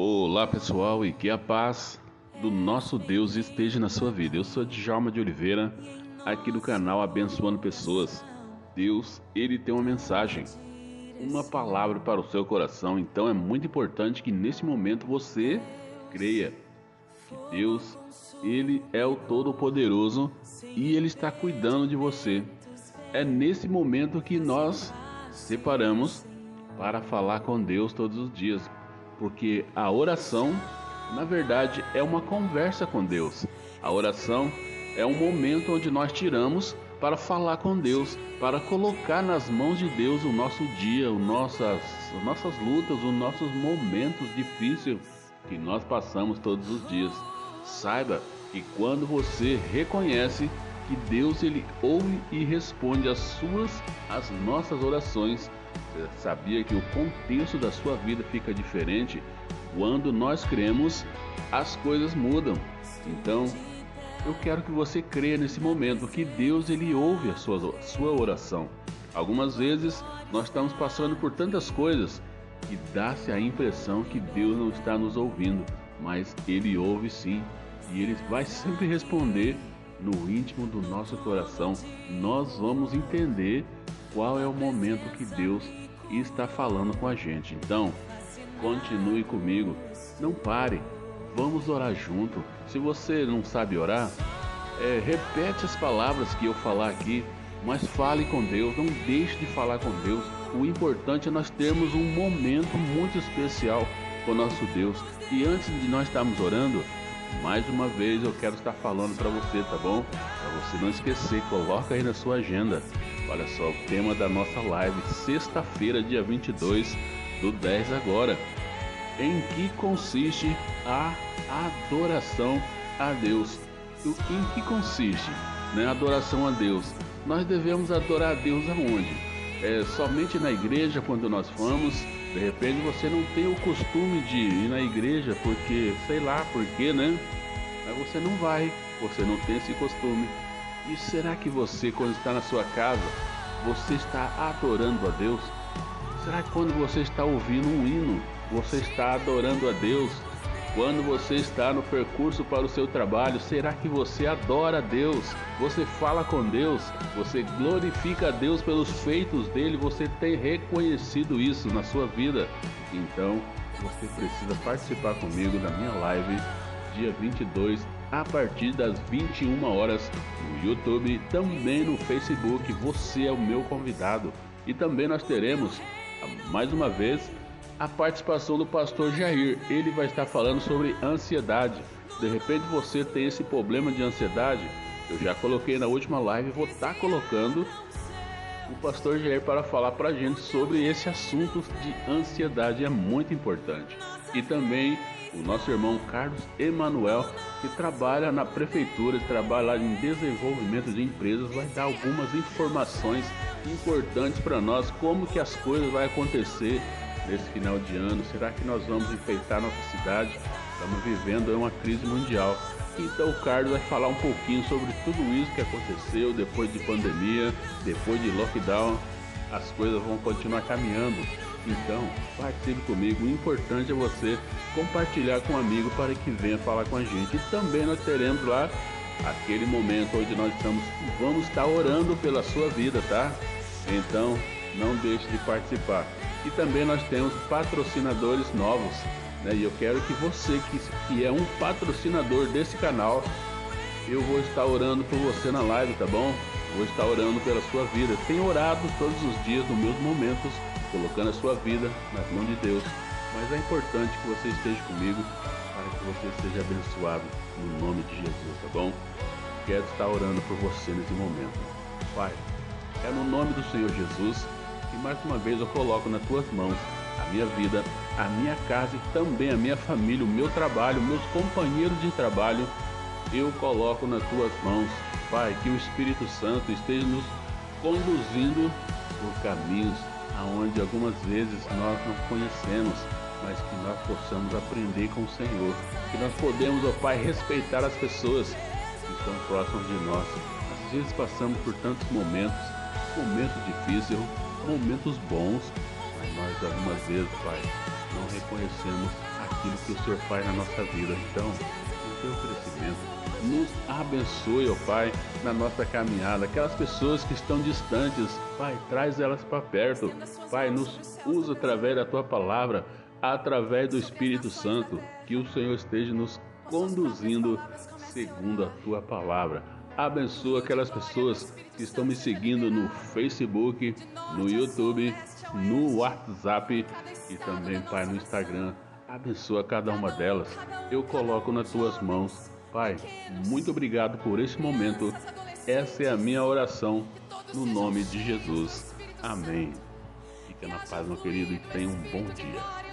Olá pessoal e que a paz do nosso Deus esteja na sua vida. Eu sou Djalma de Oliveira, aqui do canal Abençoando Pessoas. Deus, ele tem uma mensagem, uma palavra para o seu coração, então é muito importante que nesse momento você creia que Deus, ele é o Todo-Poderoso e ele está cuidando de você. É nesse momento que nós separamos para falar com Deus todos os dias, porque a oração, na verdade, é uma conversa com Deus. A oração é um momento onde nós tiramos para falar com Deus, para colocar nas mãos de Deus o nosso dia, o nossas, as nossas lutas, os nossos momentos difíceis que nós passamos todos os dias. Saiba que quando você reconhece que Deus ele ouve e responde as suas, as nossas orações, você sabia que o contexto da sua vida fica diferente quando nós cremos, as coisas mudam. Então, eu quero que você creia nesse momento que Deus ele ouve a sua, sua oração. Algumas vezes nós estamos passando por tantas coisas que dá-se a impressão que Deus não está nos ouvindo, mas Ele ouve sim e Ele vai sempre responder no íntimo do nosso coração. Nós vamos entender qual é o momento que Deus está falando com a gente. Então, continue comigo, não pare, vamos orar junto. Se você não sabe orar, é, repete as palavras que eu falar aqui, mas fale com Deus, não deixe de falar com Deus. O importante é nós termos um momento muito especial com nosso Deus. E antes de nós estarmos orando, mais uma vez eu quero estar falando para você, tá bom? Para você não esquecer, coloca aí na sua agenda. Olha só, o tema da nossa live, sexta-feira, dia 22 do 10 agora. Em que consiste a adoração a Deus? Em que consiste né, a adoração a Deus? Nós devemos adorar a Deus aonde? É, somente na igreja quando nós vamos. De repente você não tem o costume de ir na igreja porque, sei lá por quê, né? Mas você não vai, você não tem esse costume. E será que você, quando está na sua casa, você está adorando a Deus? Será que quando você está ouvindo um hino, você está adorando a Deus? Quando você está no percurso para o seu trabalho, será que você adora Deus? Você fala com Deus? Você glorifica a Deus pelos feitos dele? Você tem reconhecido isso na sua vida? Então, você precisa participar comigo da minha live dia 22 a partir das 21 horas no YouTube também no Facebook. Você é o meu convidado. E também nós teremos, mais uma vez, a participação do pastor Jair. Ele vai estar falando sobre ansiedade. De repente você tem esse problema de ansiedade. Eu já coloquei na última live, vou estar colocando o pastor Jair para falar para a gente sobre esse assunto de ansiedade. É muito importante. E também o nosso irmão Carlos Emanuel, que trabalha na prefeitura, trabalha em desenvolvimento de empresas, vai dar algumas informações importantes para nós, como que as coisas vão acontecer nesse final de ano. Será que nós vamos enfeitar nossa cidade? Estamos vivendo uma crise mundial. Então o Carlos vai falar um pouquinho sobre tudo isso que aconteceu depois de pandemia, depois de lockdown. As coisas vão continuar caminhando. Então, participe comigo. O importante é você compartilhar com um amigo para que venha falar com a gente. E também nós teremos lá aquele momento onde nós estamos, vamos estar orando pela sua vida, tá? Então, não deixe de participar. E também nós temos patrocinadores novos, né? E eu quero que você que, que é um patrocinador desse canal, eu vou estar orando por você na live, tá bom? Vou estar orando pela sua vida. Tenho orado todos os dias nos meus momentos colocando a sua vida nas mãos de Deus. Mas é importante que você esteja comigo para que você seja abençoado no nome de Jesus, tá bom? Quero estar orando por você nesse momento. Pai, é no nome do Senhor Jesus que mais uma vez eu coloco nas tuas mãos a minha vida, a minha casa e também a minha família, o meu trabalho, meus companheiros de trabalho, eu coloco nas tuas mãos. Pai, que o Espírito Santo esteja nos conduzindo por caminhos aonde algumas vezes nós não conhecemos, mas que nós possamos aprender com o Senhor, que nós podemos, ó Pai, respeitar as pessoas que estão próximas de nós. Às vezes passamos por tantos momentos, momentos difíceis, momentos bons, Mas nós, algumas vezes, Pai, não reconhecemos aquilo que o Senhor faz na nossa vida. Então, o teu crescimento nos abençoe, ó Pai, na nossa caminhada. Aquelas pessoas que estão distantes, Pai, traz elas para perto. Pai, nos usa através da tua palavra, através do Espírito Santo, que o Senhor esteja nos conduzindo segundo a tua palavra. Abençoa aquelas pessoas que estão me seguindo no Facebook, no YouTube, no WhatsApp e também, Pai, no Instagram. Abençoa cada uma delas. Eu coloco nas tuas mãos Pai, muito obrigado por esse momento. Essa é a minha oração no nome de Jesus. Amém. Fica na paz, meu querido, e tenha um bom dia.